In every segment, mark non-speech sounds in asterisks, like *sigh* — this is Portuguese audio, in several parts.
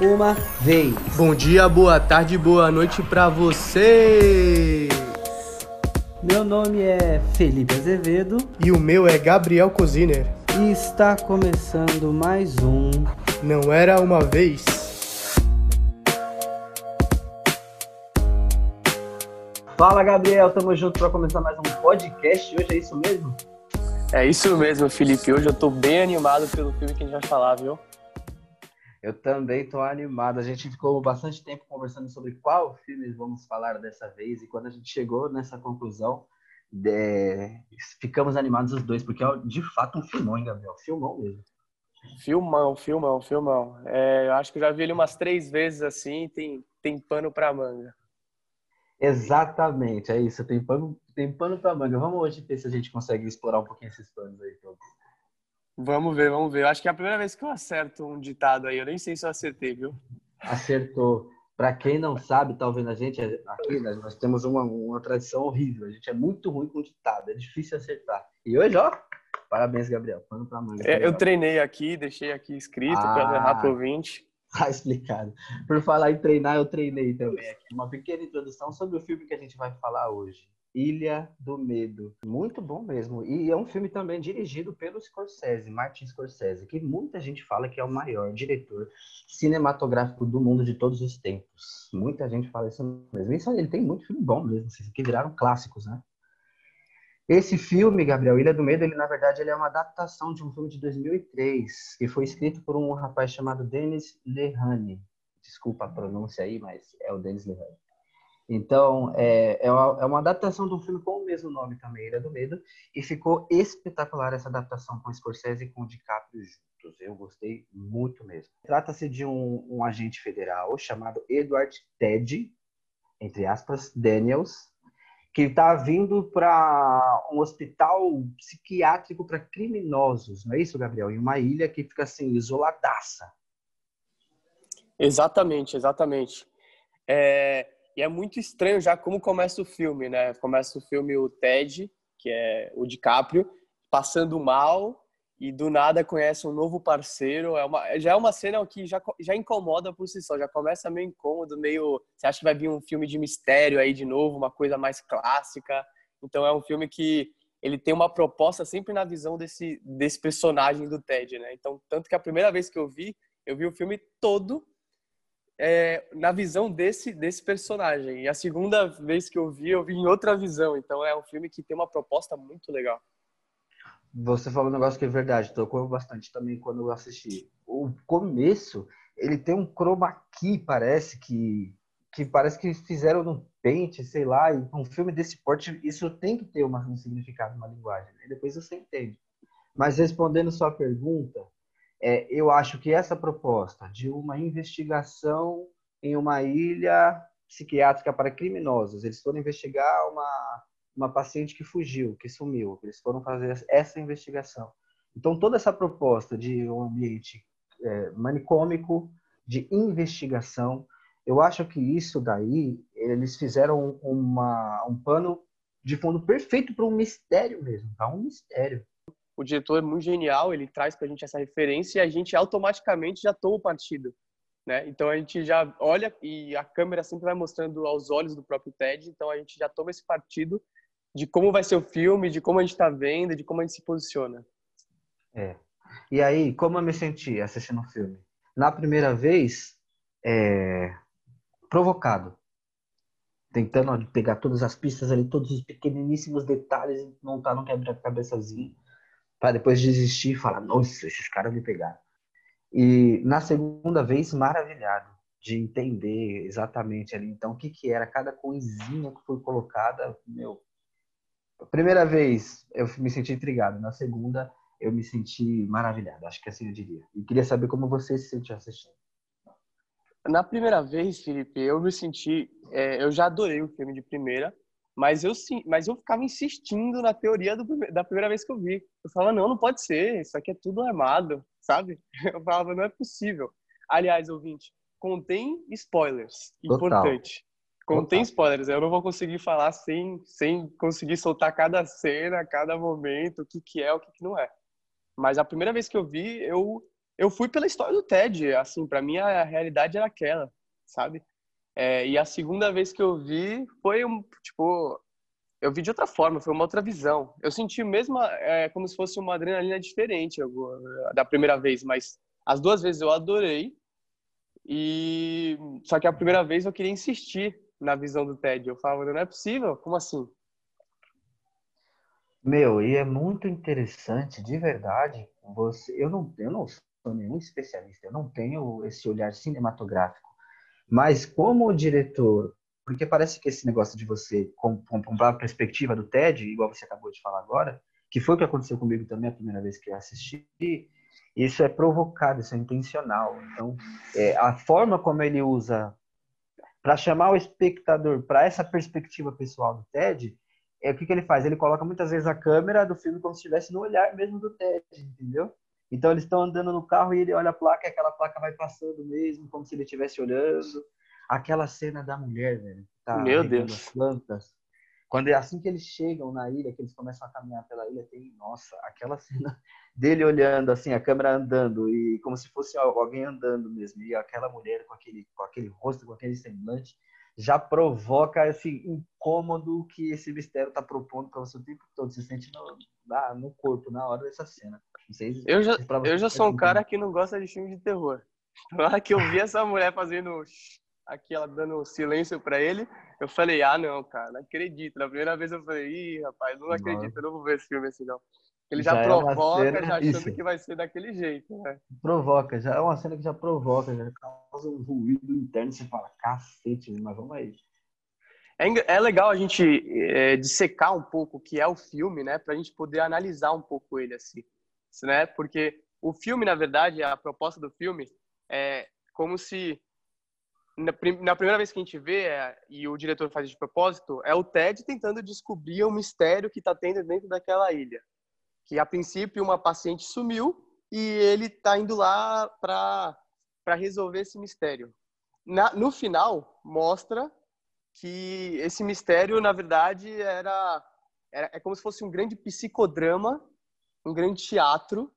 uma vez. Bom dia, boa tarde, boa noite pra você. Meu nome é Felipe Azevedo E o meu é Gabriel Coziner. e está começando mais um Não era uma vez. Fala Gabriel, tamo junto para começar mais um podcast. Hoje é isso mesmo? É isso mesmo, Felipe. Hoje eu tô bem animado pelo filme que a gente vai falar, viu? Eu também tô animado. A gente ficou bastante tempo conversando sobre qual filme vamos falar dessa vez e quando a gente chegou nessa conclusão, é, ficamos animados os dois, porque é de fato um filmão, hein, Gabriel? Filmão mesmo. Filmão, filmão, filmão. É, eu acho que eu já vi ele umas três vezes assim, tem, tem pano pra manga. Exatamente, é isso. Tem pano, tem pano pra manga. Vamos hoje ver se a gente consegue explorar um pouquinho esses panos aí todos. Vamos ver, vamos ver. Eu acho que é a primeira vez que eu acerto um ditado aí. Eu nem sei se eu acertei, viu? Acertou. Para quem não sabe, tá ouvindo a gente aqui, né, nós temos uma, uma tradição horrível. A gente é muito ruim com ditado, é difícil acertar. E hoje, ó, parabéns, Gabriel. Pano pra manga. É, eu treinei aqui, deixei aqui escrito Ah. para errar pro ouvinte. Tá explicado. Por falar em treinar, eu treinei também aqui. Uma pequena introdução sobre o filme que a gente vai falar hoje. Ilha do Medo. Muito bom mesmo. E é um filme também dirigido pelo Scorsese, Martin Scorsese, que muita gente fala que é o maior diretor cinematográfico do mundo de todos os tempos. Muita gente fala isso mesmo. Isso ele tem muito filme bom mesmo, que viraram clássicos, né? Esse filme, Gabriel, Ilha do Medo, ele na verdade ele é uma adaptação de um filme de 2003 que foi escrito por um rapaz chamado Denis Lehane. Desculpa a pronúncia aí, mas é o Denis Lehane. Então, é, é, uma, é uma adaptação de um filme com o mesmo nome também, Ilha do Medo, e ficou espetacular essa adaptação com Scorsese e com o DiCaprio juntos. Eu gostei muito mesmo. Trata-se de um, um agente federal chamado Edward Ted, entre aspas, Daniels, que está vindo para um hospital psiquiátrico para criminosos, não é isso, Gabriel? Em uma ilha que fica assim, isoladaça. Exatamente, exatamente. É, e é muito estranho já como começa o filme, né? Começa o filme o Ted, que é o DiCaprio, passando mal e do nada conhece um novo parceiro. É uma, já é uma cena que já, já incomoda por si só, já começa meio incômodo, meio. Você acha que vai vir um filme de mistério aí de novo, uma coisa mais clássica. Então é um filme que ele tem uma proposta sempre na visão desse, desse personagem do Ted, né? Então, tanto que a primeira vez que eu vi, eu vi o filme todo é, na visão desse, desse personagem. E a segunda vez que eu vi, eu vi em outra visão. Então é um filme que tem uma proposta muito legal. Você falou um negócio que é verdade, tocou bastante também quando eu assisti. O começo, ele tem um chroma key, parece que que parece que fizeram no pente, sei lá, e um filme desse porte, isso tem que ter uma, um significado, uma linguagem, né? depois você entende. Mas respondendo sua pergunta, é, eu acho que essa proposta de uma investigação em uma ilha psiquiátrica para criminosos, eles foram investigar uma, uma paciente que fugiu, que sumiu, eles foram fazer essa investigação. Então, toda essa proposta de um ambiente é, manicômico, de investigação, eu acho que isso daí, eles fizeram uma, um pano de fundo perfeito para um mistério mesmo, para um mistério o diretor é muito genial, ele traz pra gente essa referência e a gente automaticamente já toma o partido, né? Então a gente já olha e a câmera sempre vai mostrando aos olhos do próprio Ted, então a gente já toma esse partido de como vai ser o filme, de como a gente está vendo, de como a gente se posiciona. É. E aí, como eu me senti assistindo o filme? Na primeira vez, é... provocado. Tentando pegar todas as pistas ali, todos os pequeniníssimos detalhes montar um quebra-cabeçazinho para depois desistir e falar, nossa, esses caras me pegaram. E na segunda vez, maravilhado de entender exatamente ali, então, o que que era cada coisinha que foi colocada, meu. Primeira vez eu me senti intrigado, na segunda eu me senti maravilhado, acho que assim eu diria. E queria saber como você se sentiu assistindo. Na primeira vez, Felipe, eu me senti, é, eu já adorei o filme de primeira, mas eu, mas eu ficava insistindo na teoria do, da primeira vez que eu vi. Eu falava, não, não pode ser, isso aqui é tudo armado, sabe? *laughs* Eu falava, não é possível. Aliás, ouvinte, contém spoilers, Total. importante. Contém Total. spoilers, eu não vou conseguir falar sem, sem conseguir soltar cada cena, cada momento, o que, que é, o que, que não é. Mas a primeira vez que eu vi, eu eu fui pela história do Ted, assim, para mim a realidade era aquela, sabe? É, e a segunda vez que eu vi foi um, tipo, eu vi de outra forma, foi uma outra visão. Eu senti mesmo é, como se fosse uma adrenalina diferente da primeira vez, mas as duas vezes eu adorei. E só que a primeira vez eu queria insistir na visão do Ted. Eu falava, não é possível, como assim? Meu, e é muito interessante, de verdade. Você, eu não, eu não sou nenhum especialista, eu não tenho esse olhar cinematográfico. Mas como diretor, porque parece que esse negócio de você comprar a perspectiva do TED, igual você acabou de falar agora, que foi o que aconteceu comigo também a primeira vez que eu assisti, isso é provocado, isso é intencional. Então, é, a forma como ele usa para chamar o espectador para essa perspectiva pessoal do TED, é o que, que ele faz? Ele coloca muitas vezes a câmera do filme como se estivesse no olhar mesmo do TED, entendeu? Então eles estão andando no carro e ele olha a placa e aquela placa vai passando mesmo, como se ele estivesse olhando. Aquela cena da mulher, velho. Tá Meu Deus. Plantas. Quando é assim que eles chegam na ilha, que eles começam a caminhar pela ilha, tem, nossa, aquela *laughs* cena dele olhando assim, a câmera andando e como se fosse alguém andando mesmo, e aquela mulher com aquele com aquele rosto, com aquele semblante, já provoca esse incômodo que esse mistério está propondo para você o tempo todo, se sente no, no corpo na hora dessa cena. Se, eu já, eu já sou um cara que não gosta de filme de terror. *laughs* Na hora que eu vi essa mulher fazendo aqui, ela dando silêncio para ele, eu falei, ah, não, cara, não acredito. Na primeira vez eu falei, ih, rapaz, não acredito, eu não vou ver esse filme assim, não. Ele já, já é provoca, é cena, já achando isso. que vai ser daquele jeito, né? Provoca, já é uma cena que já provoca, já causa um ruído interno, você fala, cacete, mas vamos aí. É, é legal a gente é, dissecar um pouco o que é o filme, né? Pra gente poder analisar um pouco ele assim né? Porque o filme, na verdade, a proposta do filme é como se na, na primeira vez que a gente vê é, e o diretor faz de propósito é o Ted tentando descobrir o mistério que está tendo dentro daquela ilha. Que a princípio uma paciente sumiu e ele está indo lá para para resolver esse mistério. Na, no final mostra que esse mistério na verdade era, era é como se fosse um grande psicodrama um grande teatro,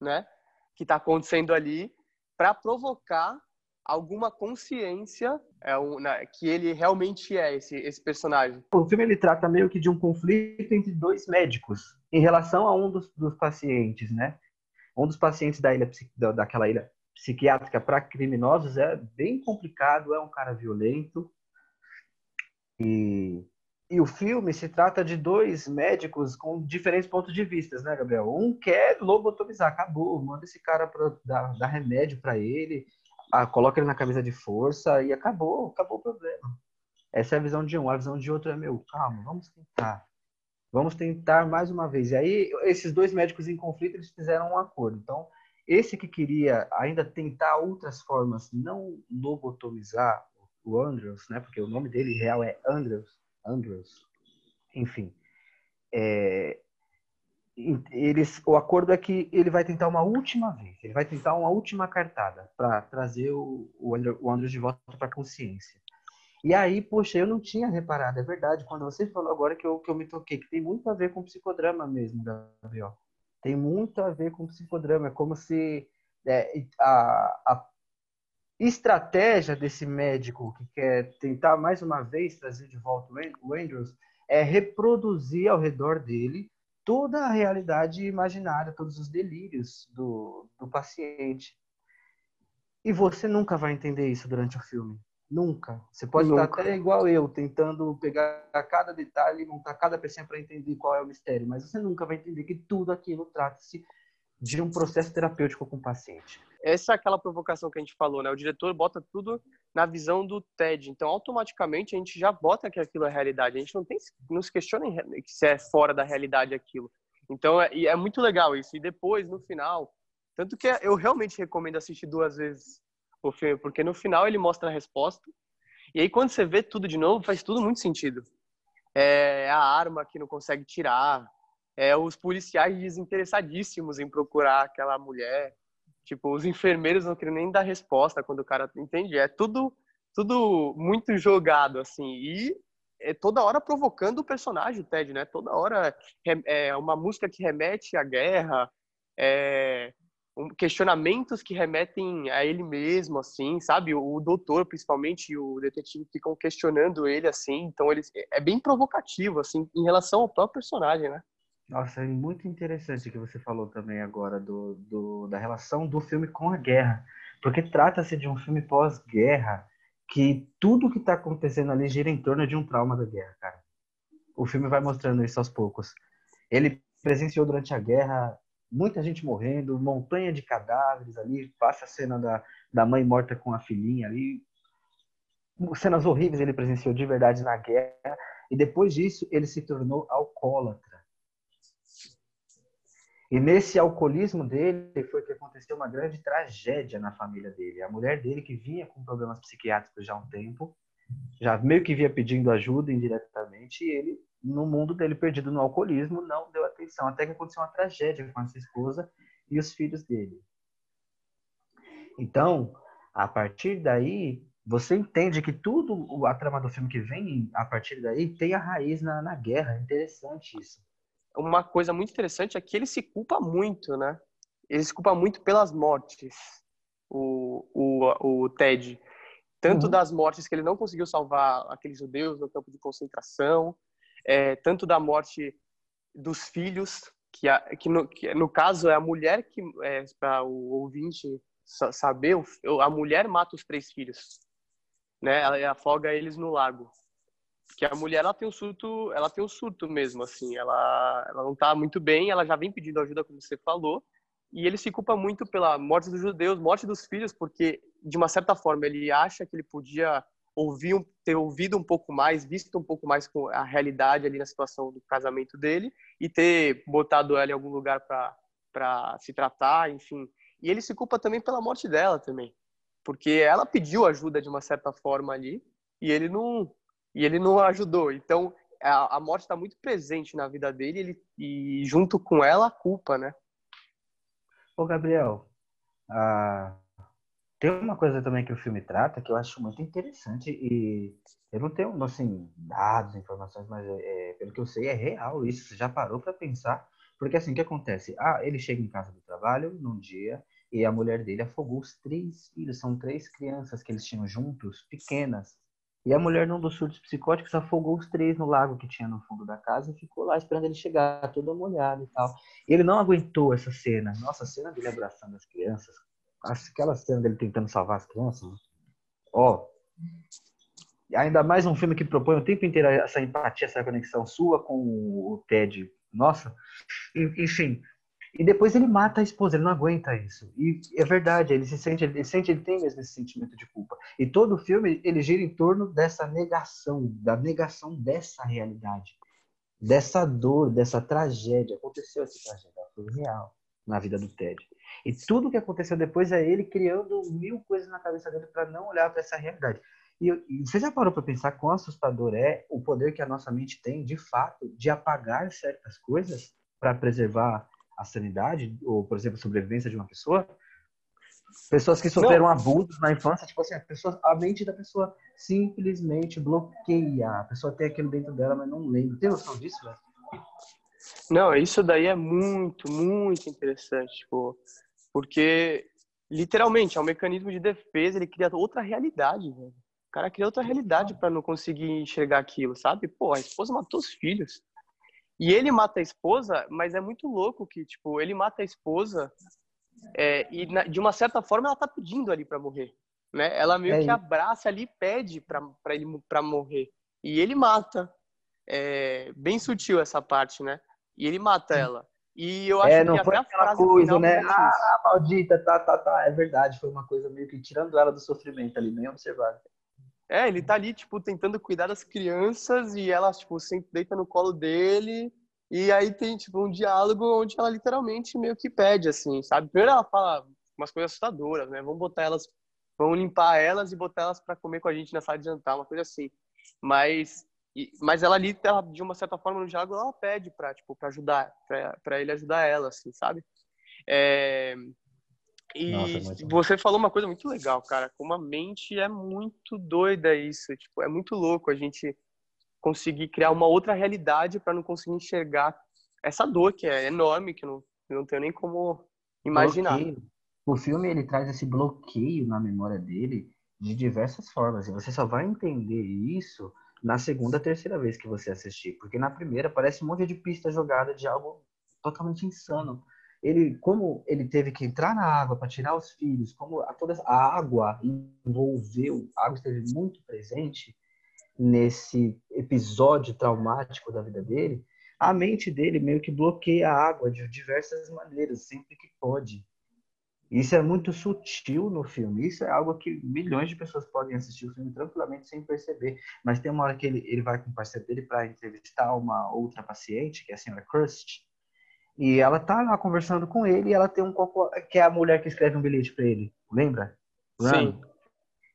né, que está acontecendo ali para provocar alguma consciência é um, né, que ele realmente é esse, esse personagem. O filme ele trata meio que de um conflito entre dois médicos em relação a um dos, dos pacientes, né? Um dos pacientes da ilha daquela ilha psiquiátrica para criminosos é bem complicado, é um cara violento e e o filme se trata de dois médicos com diferentes pontos de vista, né, Gabriel? Um quer lobotomizar, acabou, manda esse cara para dar, dar, remédio para ele, a, coloca ele na camisa de força e acabou, acabou o problema. Essa é a visão de um. A visão de outro é, meu, calma, vamos tentar. Vamos tentar mais uma vez. E aí, esses dois médicos em conflito, eles fizeram um acordo. Então, esse que queria ainda tentar outras formas, não lobotomizar o Andrews, né? Porque o nome dele real é Andrews Andrews, enfim. É, eles, o acordo é que ele vai tentar uma última vez, ele vai tentar uma última cartada para trazer o, o, Andrews de volta para a consciência. E aí, poxa, eu não tinha reparado, é verdade, quando você falou agora que eu, que eu me toquei, que tem muito a ver com psicodrama mesmo, Gabriel. Tem muito a ver com psicodrama, é como se é, a, a estratégia desse médico que quer tentar mais uma vez trazer de volta o Andrews é reproduzir ao redor dele toda a realidade imaginária, todos os delírios do, do paciente. E você nunca vai entender isso durante o filme. Nunca. Você pode nunca. estar até igual eu, tentando pegar cada detalhe e montar cada pecinha para entender qual é o mistério, mas você nunca vai entender que tudo aquilo trata-se de um processo terapêutico com o paciente. Essa é aquela provocação que a gente falou, né? O diretor bota tudo na visão do TED. Então, automaticamente, a gente já bota que aquilo é realidade. A gente não, tem, não se questiona se é fora da realidade aquilo. Então, é, é muito legal isso. E depois, no final, tanto que eu realmente recomendo assistir duas vezes o filme, porque no final ele mostra a resposta. E aí, quando você vê tudo de novo, faz tudo muito sentido. É a arma que não consegue tirar, é os policiais desinteressadíssimos em procurar aquela mulher. Tipo, os enfermeiros não querem nem dar resposta quando o cara entende. É tudo, tudo muito jogado, assim. E é toda hora provocando o personagem, o Ted, né? Toda hora é uma música que remete à guerra, é questionamentos que remetem a ele mesmo, assim, sabe? O, o doutor, principalmente, e o detetive ficam questionando ele, assim. Então, ele é bem provocativo, assim, em relação ao próprio personagem, né? Nossa, é muito interessante o que você falou também agora do, do, da relação do filme com a guerra. Porque trata-se de um filme pós-guerra que tudo que está acontecendo ali gira em torno de um trauma da guerra, cara. O filme vai mostrando isso aos poucos. Ele presenciou durante a guerra muita gente morrendo, montanha de cadáveres ali, passa a cena da, da mãe morta com a filhinha ali. Cenas horríveis ele presenciou de verdade na guerra. E depois disso, ele se tornou alcoólatra. E nesse alcoolismo dele foi que aconteceu uma grande tragédia na família dele. A mulher dele, que vinha com problemas psiquiátricos já há um tempo, já meio que vinha pedindo ajuda indiretamente, e ele, no mundo dele perdido no alcoolismo, não deu atenção. Até que aconteceu uma tragédia com essa esposa e os filhos dele. Então, a partir daí, você entende que tudo, a trama do filme que vem a partir daí, tem a raiz na, na guerra. É interessante isso uma coisa muito interessante é que ele se culpa muito, né? Ele se culpa muito pelas mortes, o, o, o Ted. Tanto uhum. das mortes que ele não conseguiu salvar aqueles judeus no campo de concentração, é, tanto da morte dos filhos, que, a, que, no, que no caso é a mulher que, é, para o ouvinte saber, a mulher mata os três filhos, né? Ela afoga eles no lago que a mulher ela tem um surto, ela tem um surto mesmo, assim, ela, ela não está muito bem, ela já vem pedindo ajuda, como você falou, e ele se culpa muito pela morte dos judeus, morte dos filhos, porque de uma certa forma ele acha que ele podia ouvir, ter ouvido um pouco mais, visto um pouco mais a realidade ali na situação do casamento dele e ter botado ela em algum lugar para para se tratar, enfim. E ele se culpa também pela morte dela também, porque ela pediu ajuda de uma certa forma ali e ele não e ele não ajudou. Então, a, a morte está muito presente na vida dele ele, e junto com ela a culpa, né? Ô, Gabriel, ah, tem uma coisa também que o filme trata que eu acho muito interessante e eu não tenho, assim, dados, informações, mas é, pelo que eu sei é real isso. Você já parou para pensar? Porque assim, o que acontece? Ah, ele chega em casa do trabalho num dia e a mulher dele afogou os três filhos. São três crianças que eles tinham juntos, pequenas. E a mulher, num dos surtos psicóticos, afogou os três no lago que tinha no fundo da casa e ficou lá esperando ele chegar, toda molhada e tal. E ele não aguentou essa cena. Nossa, a cena dele abraçando as crianças, aquela cena dele tentando salvar as crianças, ó. Ainda mais um filme que propõe o tempo inteiro essa empatia, essa conexão sua com o Ted. Nossa, enfim, e depois ele mata a esposa, ele não aguenta isso. E é verdade, ele se sente, ele sente, ele tem mesmo esse sentimento de culpa. E todo o filme ele gira em torno dessa negação, da negação dessa realidade, dessa dor, dessa tragédia. Aconteceu essa tragédia, foi real na vida do Ted. E tudo que aconteceu depois é ele criando mil coisas na cabeça dele para não olhar para essa realidade. E, e você já parou para pensar quão assustador é o poder que a nossa mente tem, de fato, de apagar certas coisas para preservar a sanidade, ou, por exemplo, a sobrevivência de uma pessoa. Pessoas que sofreram não. abusos na infância, tipo assim, a, pessoa, a mente da pessoa simplesmente bloqueia. A pessoa tem aquilo dentro dela, mas não lembra. Tem noção disso, velho? Não, isso daí é muito, muito interessante, tipo, porque literalmente é um mecanismo de defesa, ele cria outra realidade, velho. O cara cria outra realidade para não conseguir enxergar aquilo, sabe? Pô, a esposa matou os filhos. E ele mata a esposa, mas é muito louco que, tipo, ele mata a esposa é, e na, de uma certa forma ela tá pedindo ali para morrer, né? Ela meio é que abraça ali e pede para ele para morrer. E ele mata. É bem sutil essa parte, né? E ele mata ela. E eu acho é, não que foi até aquela coisa, né? Ah, maldita, tá, tá, tá. É verdade, foi uma coisa meio que tirando ela do sofrimento ali, bem observado. É, ele tá ali, tipo, tentando cuidar das crianças e ela, tipo, sempre deita no colo dele. E aí tem, tipo, um diálogo onde ela literalmente meio que pede, assim, sabe? Primeiro ela fala umas coisas assustadoras, né? Vamos botar elas, vamos limpar elas e botar elas para comer com a gente na sala de jantar, uma coisa assim. Mas, mas ela ali, ela, de uma certa forma, no diálogo, ela pede pra, tipo, pra ajudar, pra, pra ele ajudar ela, assim, sabe? É, e Nossa, você falou uma coisa muito legal, cara. Como a mente é muito doida isso. Tipo, é muito louco a gente conseguir criar uma outra realidade para não conseguir enxergar essa dor que é enorme, que eu não, eu não tenho nem como imaginar. Bloqueio. O filme ele traz esse bloqueio na memória dele de diversas formas. E você só vai entender isso na segunda, terceira vez que você assistir. Porque na primeira parece um monte de pista jogada de algo totalmente insano. Ele, como ele teve que entrar na água para tirar os filhos, como a, toda a água envolveu, a água esteve muito presente nesse episódio traumático da vida dele, a mente dele meio que bloqueia a água de diversas maneiras, sempre que pode. Isso é muito sutil no filme. Isso é algo que milhões de pessoas podem assistir o filme tranquilamente sem perceber. Mas tem uma hora que ele, ele vai com o parceiro dele para entrevistar uma outra paciente, que é a senhora Crust. E ela tá lá conversando com ele e ela tem um copo, que é a mulher que escreve um bilhete para ele. Lembra? Sim.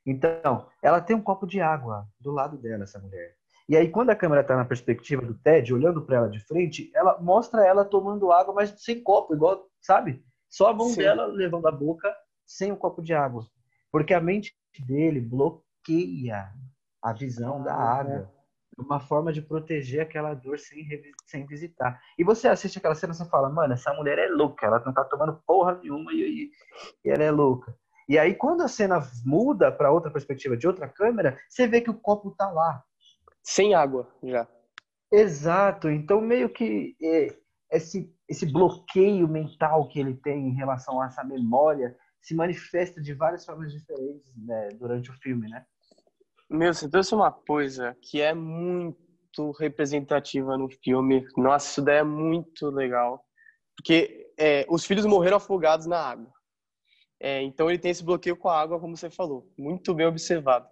Então, ela tem um copo de água do lado dela, essa mulher. E aí, quando a câmera está na perspectiva do Ted, olhando para ela de frente, ela mostra ela tomando água, mas sem copo, igual, sabe? Só a mão Sim. dela levando a boca sem o um copo de água. Porque a mente dele bloqueia a visão ah, da água. É uma forma de proteger aquela dor sem, sem visitar. E você assiste aquela cena e você fala, mano, essa mulher é louca, ela não tá tomando porra nenhuma e, e, e ela é louca. E aí, quando a cena muda para outra perspectiva de outra câmera, você vê que o copo tá lá. Sem água, já. Exato. Então, meio que é, esse, esse bloqueio mental que ele tem em relação a essa memória se manifesta de várias formas diferentes né, durante o filme, né? Meu, você trouxe uma coisa que é muito representativa no filme. Nossa, isso daí é muito legal. Porque é, os filhos morreram afogados na água. É, então ele tem esse bloqueio com a água, como você falou. Muito bem observado.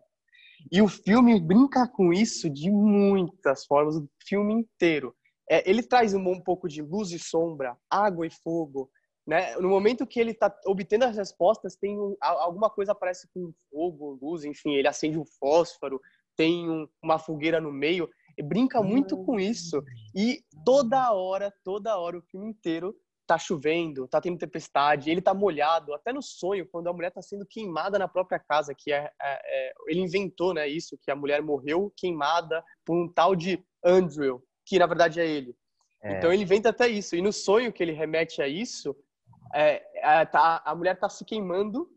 E o filme brinca com isso de muitas formas, o filme inteiro. É, ele traz um, um, pouco de luz e sombra, água e fogo. Né? No momento que ele está obtendo as respostas, tem um, alguma coisa aparece com fogo, luz, enfim, ele acende um fósforo, tem um, uma fogueira no meio, brinca muito com isso. E toda hora, toda hora, o filme inteiro tá chovendo, tá tendo tempestade, ele tá molhado, até no sonho, quando a mulher tá sendo queimada na própria casa, que é, é, é ele inventou, né, isso, que a mulher morreu queimada por um tal de Andrew, que na verdade é ele. É. Então ele inventa até isso. E no sonho que ele remete a isso, é, a, tá, a mulher tá se queimando,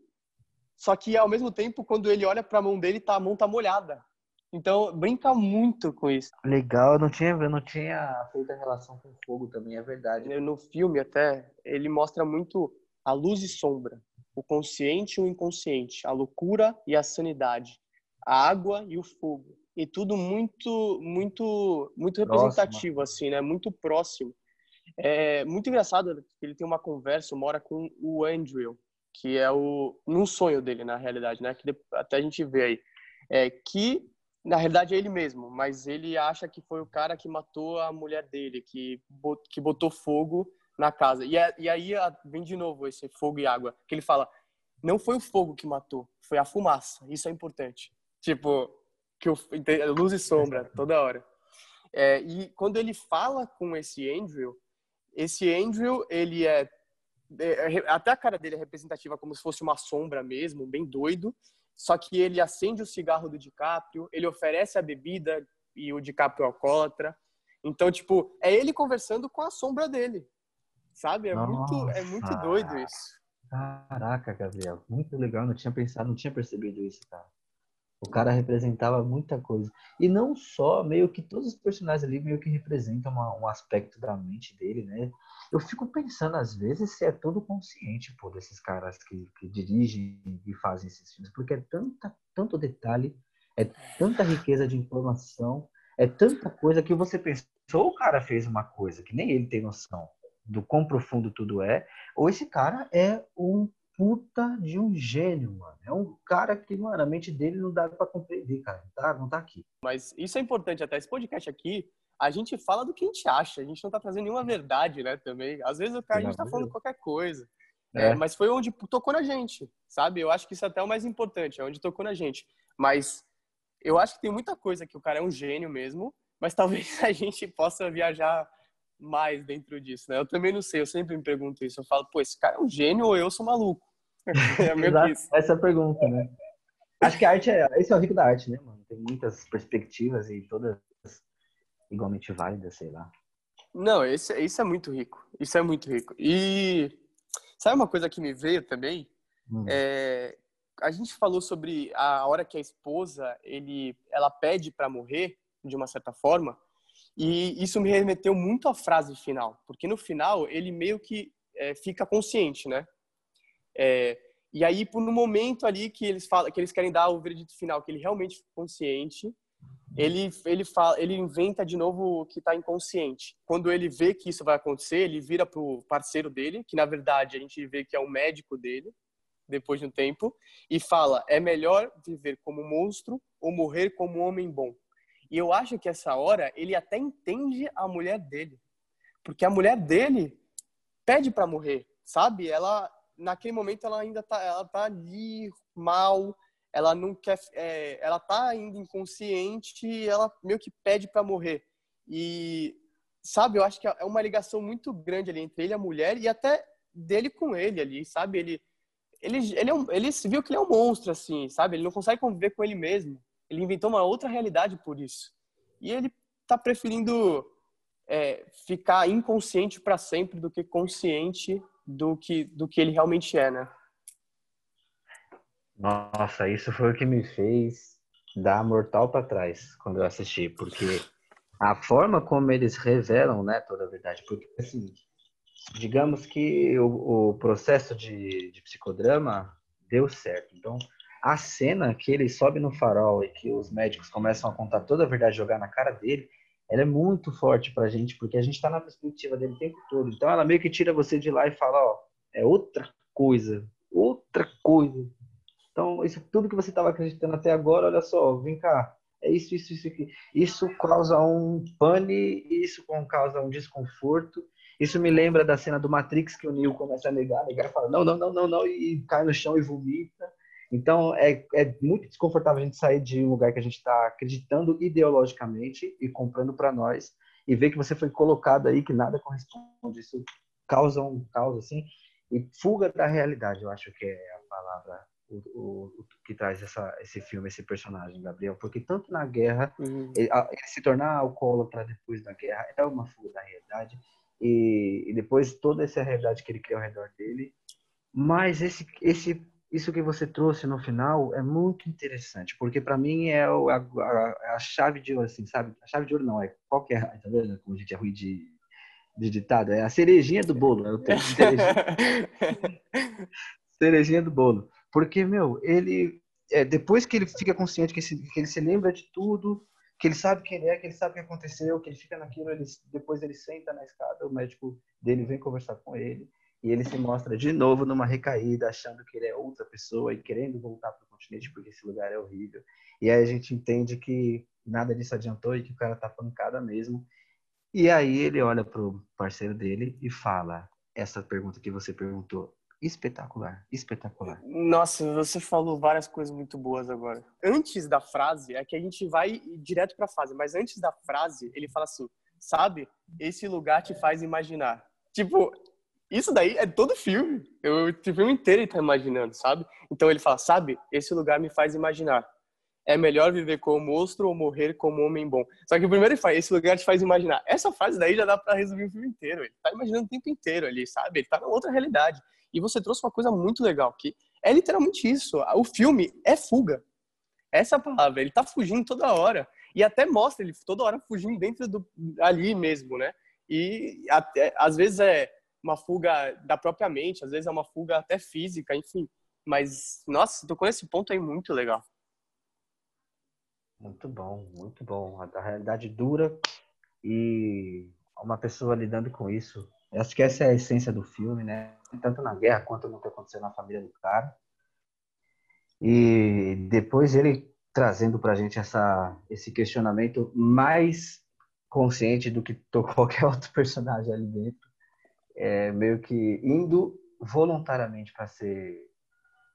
só que ao mesmo tempo, quando ele olha para a mão dele, tá, a mão tá molhada. Então brinca muito com isso. Legal, eu não tinha, eu não tinha feito a relação com fogo também, é verdade. No filme até ele mostra muito a luz e sombra, o consciente e o inconsciente, a loucura e a sanidade, a água e o fogo e tudo muito, muito, muito representativo, assim, né? Muito próximo. É muito engraçado que ele tem uma conversa, uma hora com o Andrew, que é o num sonho dele na realidade, né? Que até a gente vê aí, é que na realidade é ele mesmo, mas ele acha que foi o cara que matou a mulher dele, que que botou fogo na casa. E, é, e aí vem de novo esse fogo e água, que ele fala, não foi o fogo que matou, foi a fumaça. Isso é importante. Tipo, que o, luz e sombra toda hora. É, e quando ele fala com esse Andrew, esse Andrew, ele é, é, é, até a cara dele é representativa como se fosse uma sombra mesmo, bem doido. Só que ele acende o cigarro do DiCaprio, ele oferece a bebida e o DiCaprio alcoólatra. Então, tipo, é ele conversando com a sombra dele. Sabe? É muito é muito doido isso. Caraca, Gabriel, muito legal, não tinha pensado, não tinha percebido isso, cara. O cara representava muita coisa. E não só, meio que todos os personagens ali meio que representam uma, um aspecto da mente dele, né? Eu fico pensando, às vezes, se é todo consciente, pô, desses caras que, que dirigem e fazem esses filmes. Porque é tanta, tanto detalhe, é tanta riqueza de informação, é tanta coisa que você pensa, ou o cara fez uma coisa que nem ele tem noção do quão profundo tudo é, ou esse cara é um puta de um gênio, mano. É um cara que, mano, a mente dele não dá para compreender, cara. Não tá, não tá aqui. Mas isso é importante, até esse podcast aqui, a gente fala do que a gente acha, a gente não tá trazendo nenhuma verdade, né, também. Às vezes o cara, a gente tá falando qualquer coisa. É. É, mas foi onde tocou na gente, sabe? Eu acho que isso é até o mais importante, é onde tocou na gente. Mas eu acho que tem muita coisa que o cara é um gênio mesmo, mas *laughs* talvez a gente possa viajar mais dentro disso, né? Eu também não sei, eu sempre me pergunto isso. Eu falo, pô, esse cara é um gênio ou eu sou maluco? *laughs* é meio que isso. Essa é a pergunta, né? Acho que a arte é. Esse é o rico da arte, né, mano? Tem muitas perspectivas e todas igualmente válidas, sei lá. Não, esse, isso é muito rico. Isso é muito rico. E Sabe uma coisa que me veio também? Hum. É, a gente falou sobre a hora que a esposa ele, ela pede para morrer de uma certa forma, e isso me remeteu muito à frase final, porque no final ele meio que é, fica consciente, né? É, e aí, por no momento ali que eles falam, que eles querem dar o veredito final, que ele realmente fica consciente, ele ele fala, ele inventa de novo que está inconsciente. Quando ele vê que isso vai acontecer, ele vira pro parceiro dele, que na verdade a gente vê que é o médico dele, depois de um tempo, e fala: é melhor viver como monstro ou morrer como homem bom. E eu acho que essa hora ele até entende a mulher dele, porque a mulher dele pede para morrer, sabe? Ela naquele momento ela ainda tá, ela tá ali mal, ela não quer, é, ela tá ainda inconsciente e ela meio que pede para morrer. E sabe, eu acho que é uma ligação muito grande ali entre ele e a mulher e até dele com ele ali, sabe? Ele ele ele, é um, ele viu que ele é um monstro assim, sabe? Ele não consegue conviver com ele mesmo. Ele inventou uma outra realidade por isso. E ele tá preferindo é, ficar inconsciente para sempre do que consciente do que do que ele realmente é, né? Nossa, isso foi o que me fez dar mortal para trás quando eu assisti, porque a forma como eles revelam, né, toda a verdade, porque assim, digamos que o, o processo de, de, psicodrama deu certo. Então, a cena que ele sobe no farol e que os médicos começam a contar toda a verdade, jogar na cara dele, ela é muito forte pra gente, porque a gente tá na perspectiva dele o tempo todo. Então, ela meio que tira você de lá e fala, ó, é outra coisa, outra coisa. Então, isso tudo que você estava acreditando até agora, olha só, vem cá, é isso, isso, isso aqui. Isso causa um pane, isso causa um desconforto. Isso me lembra da cena do Matrix que o Neo começa a negar, negar fala não, não, não, não, não, e cai no chão e vomita. Então, é, é muito desconfortável a gente sair de um lugar que a gente está acreditando ideologicamente e comprando para nós e ver que você foi colocado aí, que nada corresponde. Isso causa um caos, assim, e fuga da realidade, eu acho que é a palavra o, o, o, que traz essa, esse filme, esse personagem, Gabriel, porque tanto na guerra, uhum. ele, ele, se tornar alcoólatra depois da guerra é uma fuga da realidade, e, e, depois toda essa realidade que ele cria ao redor dele, mas esse, esse, isso que você trouxe no final é muito interessante, porque para mim é a, a, a, chave de ouro, assim, sabe? A chave de ouro não, é qualquer, *laughs* tá vendo como a gente é ruim de, de ditado? É a cerejinha do bolo, é o termo, *laughs* cerejinha. cerejinha do bolo porque, meu, ele. É, depois que ele fica consciente, que, se, que ele se lembra de tudo, que ele sabe quem ele é, que ele sabe o que aconteceu, que ele fica naquilo, ele, depois ele senta na escada, o médico dele vem conversar com ele, e ele se mostra de novo numa recaída, achando que ele é outra pessoa e querendo voltar para o continente porque esse lugar é horrível. E aí a gente entende que nada disso adiantou e que o cara tá pancada mesmo. E aí ele olha pro parceiro dele e fala essa pergunta que você perguntou: espetacular, espetacular. Nossa, você falou várias coisas muito boas agora. Antes da frase, é que a gente vai direto para a frase, mas antes da frase, ele fala assim: sabe, esse lugar te faz imaginar. Tipo, isso daí é todo filme. Eu, o filme inteiro ele tá imaginando, sabe? Então ele fala: sabe, esse lugar me faz imaginar. É melhor viver como monstro ou morrer como homem bom. Só que o primeiro ele fala, esse lugar te faz imaginar. Essa frase daí já dá para resumir o filme inteiro. Ele tá imaginando o tempo inteiro ali, sabe? Ele tá na outra realidade. E você trouxe uma coisa muito legal, que é literalmente isso. O filme é fuga. Essa é palavra. Ele tá fugindo toda hora. E até mostra ele toda hora fugindo dentro do ali mesmo, né? E até, às vezes é uma fuga da própria mente, às vezes é uma fuga até física, enfim. Mas, nossa, tocou nesse ponto aí muito legal. Muito bom, muito bom. A realidade dura e uma pessoa lidando com isso eu acho que essa é a essência do filme, né? Tanto na guerra quanto no que aconteceu na família do cara. E depois ele trazendo pra gente essa, esse questionamento mais consciente do que *laughs* qualquer outro personagem ali dentro. É, meio que indo voluntariamente para ser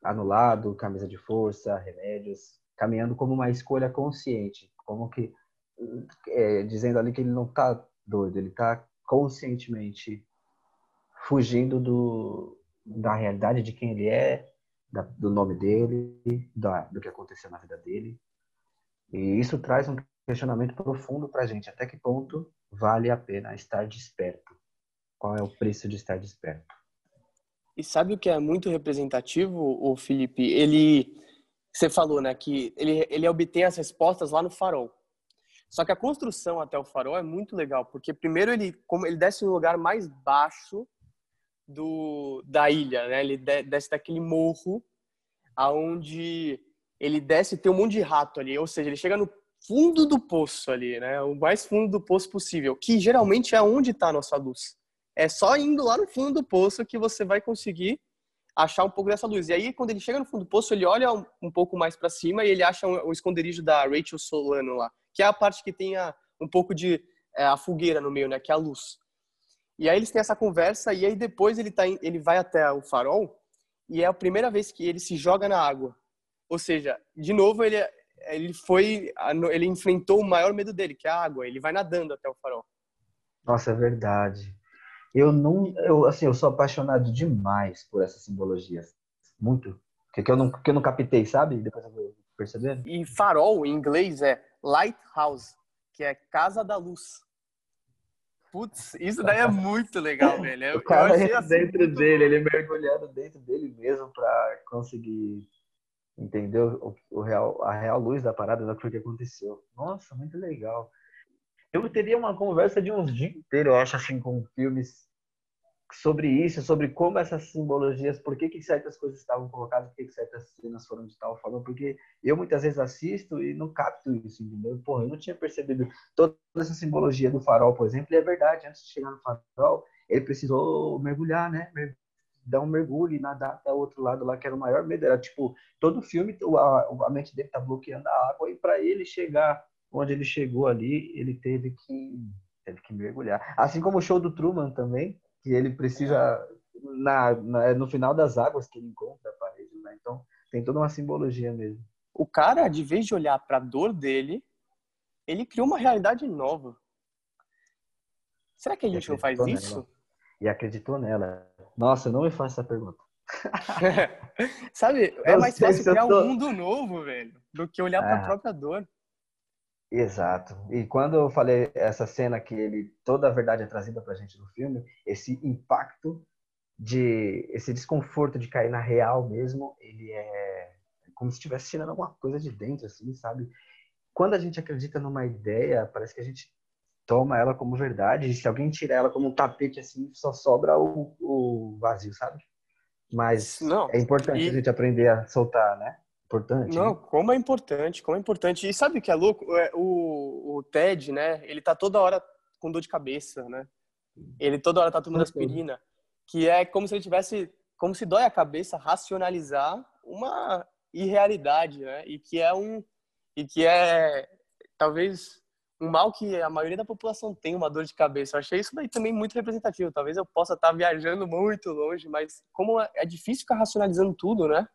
anulado, camisa de força, remédios, caminhando como uma escolha consciente, como que é, dizendo ali que ele não está doido, ele está conscientemente fugindo do, da realidade de quem ele é, da, do nome dele, da, do que aconteceu na vida dele. E isso traz um questionamento profundo para a gente. Até que ponto vale a pena estar desperto? Qual é o preço de estar desperto? E sabe o que é muito representativo, o Felipe? Ele, você falou, né, que ele, ele obtém as respostas lá no farol. Só que a construção até o farol é muito legal, porque primeiro ele, como ele desce no lugar mais baixo do, da ilha, né? Ele desce daquele morro aonde ele desce e tem um monte de rato ali, ou seja, ele chega no fundo do poço ali, né? O mais fundo do poço possível, que geralmente é onde está a nossa luz. É só indo lá no fundo do poço que você vai conseguir achar um pouco dessa luz. E aí, quando ele chega no fundo do poço, ele olha um, um pouco mais para cima e ele acha o um, um esconderijo da Rachel Solano lá, que é a parte que tem a, um pouco de é, a fogueira no meio, né? Que é a luz. E aí eles têm essa conversa e aí depois ele tá, ele vai até o farol e é a primeira vez que ele se joga na água. Ou seja, de novo ele ele foi ele enfrentou o maior medo dele, que é a água. Ele vai nadando até o farol. Nossa, é verdade. Eu não, eu assim, eu sou apaixonado demais por essas simbologias, muito, que, que eu não que eu não captei, sabe? Depois eu vou percebendo. E farol em inglês é lighthouse, que é casa da luz. Putz, isso daí é muito legal, *laughs* velho. Eu, o cara entra *laughs* assim, dentro dele, ele mergulhando dentro dele mesmo para conseguir entender o, o, real, a real luz da parada do que aconteceu. Nossa, muito legal. Eu teria uma conversa de uns dias inteiros, eu acho, assim, com filmes sobre isso, sobre como essas simbologias, por que, que certas coisas estavam colocadas, por que, que certas cenas foram de tal forma, porque eu muitas vezes assisto e não capto isso, entendeu? Porra, eu não tinha percebido toda essa simbologia do farol, por exemplo, e é verdade, antes de chegar no farol, ele precisou mergulhar, né? Dar um mergulho e nadar até o outro lado lá, que era o maior medo. Era tipo, todo filme, a, a mente dele tá bloqueando a água, e para ele chegar onde ele chegou ali, ele teve que, teve que mergulhar. Assim como o show do Truman também, que ele precisa na, na, é no final das águas que ele encontra a parede, né? Então tem toda uma simbologia mesmo. O cara, de vez de olhar para a dor dele, ele criou uma realidade nova. Será que a gente não faz nela. isso? E acreditou nela. Nossa, não me faça essa pergunta. *laughs* Sabe, é mais fácil criar tô... um mundo novo, velho, do que olhar para a é. própria dor. Exato. E quando eu falei essa cena que ele toda a verdade é trazida pra gente no filme, esse impacto de esse desconforto de cair na real mesmo, ele é como se estivesse tirando alguma coisa de dentro assim, sabe? Quando a gente acredita numa ideia, parece que a gente toma ela como verdade, e se alguém tira ela como um tapete assim, só sobra o, o vazio, sabe? Mas Não, é importante e... a gente aprender a soltar, né? Importante. Não, né? como é importante, como é importante. E sabe o que é louco? É, o, o Ted, né? Ele tá toda hora com dor de cabeça, né? Ele toda hora tá tomando aspirina, que é como se ele tivesse, como se dói a cabeça racionalizar uma irrealidade, né? E que é um, e que é talvez um mal que a maioria da população tem, uma dor de cabeça. Eu achei isso daí também muito representativo. Talvez eu possa estar viajando muito longe, mas como é difícil ficar racionalizando tudo, né?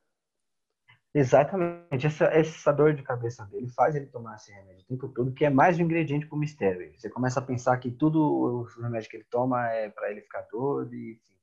Exatamente. Essa, essa dor de cabeça dele faz ele tomar esse remédio o tempo todo, que é mais um ingrediente para o mistério. Você começa a pensar que tudo o remédio que ele toma é para ele ficar doido, enfim.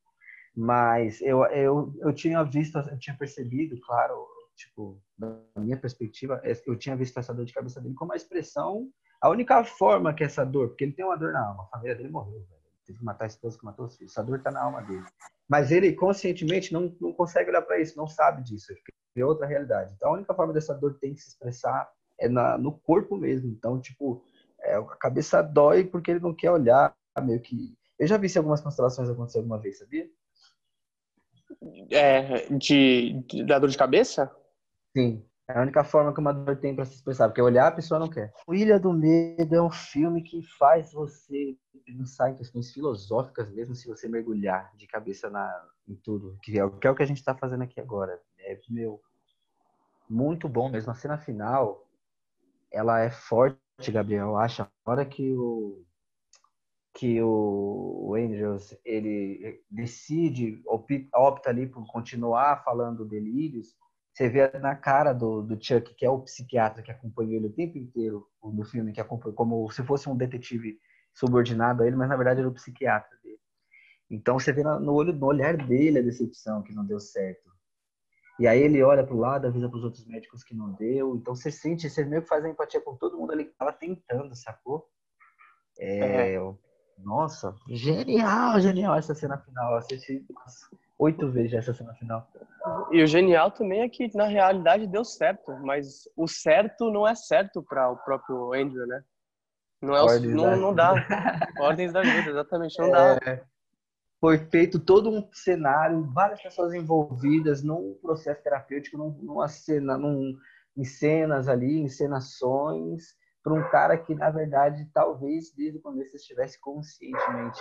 Mas eu, eu, eu tinha visto, eu tinha percebido, claro, tipo, da minha perspectiva, eu tinha visto essa dor de cabeça dele como a expressão, a única forma que essa dor, porque ele tem uma dor na alma, a família dele morreu, velho. Teve que matar a esposa que matou os filhos. Essa dor está na alma dele. Mas ele conscientemente não, não consegue olhar para isso, não sabe disso. Ele vê outra realidade. Então a única forma dessa dor tem que se expressar é na, no corpo mesmo. Então, tipo, é, a cabeça dói porque ele não quer olhar meio que. Eu já vi se algumas constelações acontecer alguma vez, sabia? É, de, de, da dor de cabeça? Sim. É a única forma que uma dor tem para se expressar, porque olhar a pessoa não quer. O Ilha do Medo é um filme que faz você pensar em questões filosóficas, mesmo se você mergulhar de cabeça na, em tudo, que é, que é o que a gente está fazendo aqui agora. É, meu, muito bom mesmo. A cena final, ela é forte, Gabriel. Acha a hora que o que o Angels ele decide opta ali por continuar falando delírios você vê na cara do, do Chuck, que é o psiquiatra que acompanhou ele o tempo inteiro no filme, que acompanhou como se fosse um detetive subordinado a ele, mas na verdade era o psiquiatra dele. Então você vê no, olho, no olhar dele a decepção que não deu certo. E aí ele olha para o lado, avisa para os outros médicos que não deu. Então você sente, você meio que faz a empatia com todo mundo ali que estava tentando, sacou? É, é. Nossa, genial, genial essa cena final. Assisti, oito vezes essa cena final. E o genial também é que na realidade deu certo, mas o certo não é certo para o próprio Andrew, né? Não, é o, não, não dá. *laughs* Ordens da vida, exatamente, não é, dá. Foi feito todo um cenário, várias pessoas envolvidas num processo terapêutico, num, numa cena, num, em cenas ali, encenações, para um cara que, na verdade, talvez desde o começo estivesse conscientemente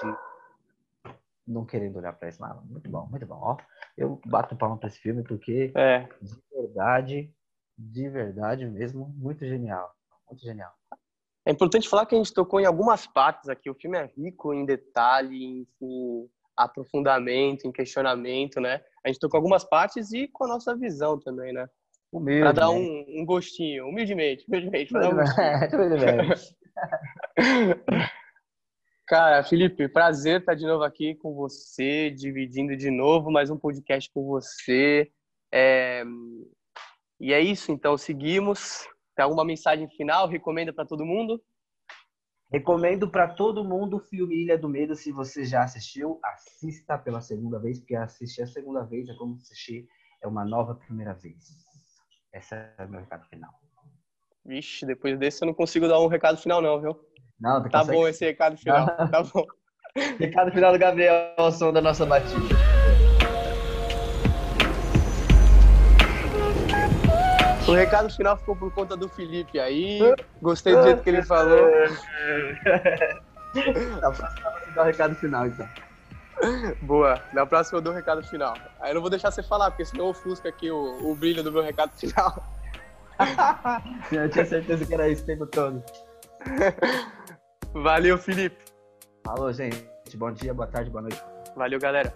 não querendo olhar para isso. Mas muito bom, muito bom. Ó, eu bato palma para esse filme porque, é. de verdade, de verdade mesmo, muito genial. Muito genial. É importante falar que a gente tocou em algumas partes aqui. O filme é rico em detalhe, em, em aprofundamento, em questionamento, né? A gente tocou algumas partes e com a nossa visão também, né? Humilde, pra dar né? um, um, gostinho, humildemente, humildemente. *laughs* Um *laughs* Cara, Felipe, prazer estar de novo aqui com você, dividindo de novo mais um podcast com você. É... E é isso, então, seguimos. Tem alguma mensagem final? Recomenda para todo mundo? Recomendo para todo mundo o filme Ilha do Medo. Se você já assistiu, assista pela segunda vez, porque assistir a segunda vez é como assistir é uma nova primeira vez. Esse é o meu recado final. Vixe, depois desse eu não consigo dar um recado final, não, viu? Não, tá consegue... bom esse recado final. tá bom. *laughs* recado final do Gabriel ao som da nossa batida. O recado final ficou por conta do Felipe aí. Gostei do jeito que ele falou. *laughs* Na próxima você dá o recado final, então. Boa. Na próxima eu dou o recado final. Aí eu não vou deixar você falar, porque senão ofusca aqui o, o brilho do meu recado final. *laughs* eu tinha certeza que era isso o tempo todo. Valeu, Felipe. Falou, gente. Bom dia, boa tarde, boa noite. Valeu, galera.